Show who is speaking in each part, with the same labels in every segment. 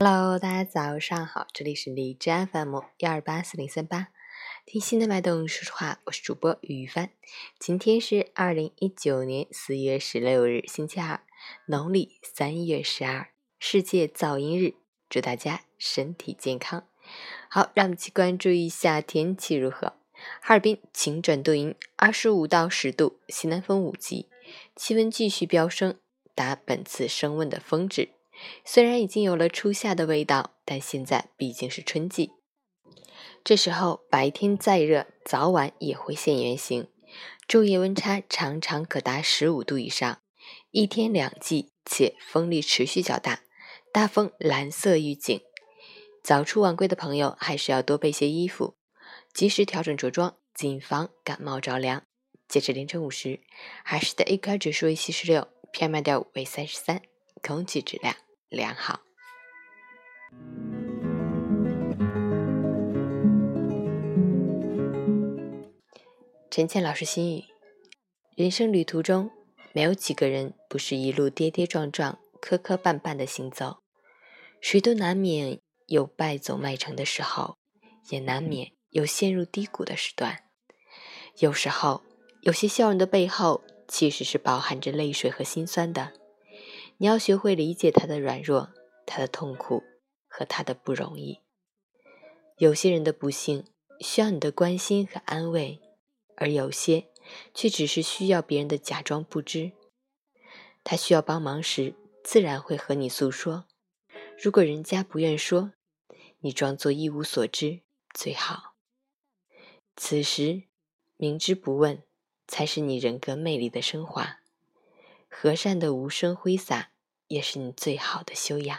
Speaker 1: Hello，大家早上好，这里是荔枝 FM 幺二八四零三八，听心的脉动说实话，我是主播于帆。今天是二零一九年四月十六日，星期二，农历三月十二，世界噪音日，祝大家身体健康。好，让我们去关注一下天气如何。哈尔滨晴转多云，二十五到十度，西南风五级，气温继续飙升，达本次升温的峰值。虽然已经有了初夏的味道，但现在毕竟是春季，这时候白天再热，早晚也会现原形，昼夜温差常常可达十五度以上，一天两季，且风力持续较大，大风蓝色预警，早出晚归的朋友还是要多备些衣服，及时调整着装，谨防感冒着凉。截至凌晨五时，海市的 AQI 指数为七十六，PM 二点五为三十三，空气质量。良好。陈倩老师心语：人生旅途中，没有几个人不是一路跌跌撞撞、磕磕绊绊的行走，谁都难免有败走麦城的时候，也难免有陷入低谷的时段。有时候，有些笑容的背后，其实是饱含着泪水和心酸的。你要学会理解他的软弱、他的痛苦和他的不容易。有些人的不幸需要你的关心和安慰，而有些却只是需要别人的假装不知。他需要帮忙时，自然会和你诉说。如果人家不愿说，你装作一无所知最好。此时，明知不问，才是你人格魅力的升华。和善的无声挥洒，也是你最好的修养。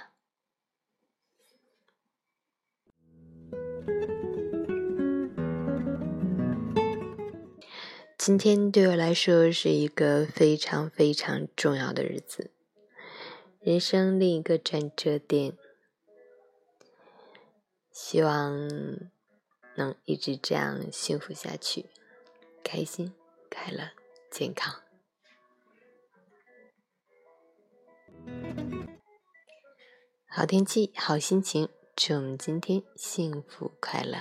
Speaker 1: 今天对我来说是一个非常非常重要的日子，人生另一个转折点。希望能一直这样幸福下去，开心、快乐、健康。好天气好心情祝我们今天幸福快乐。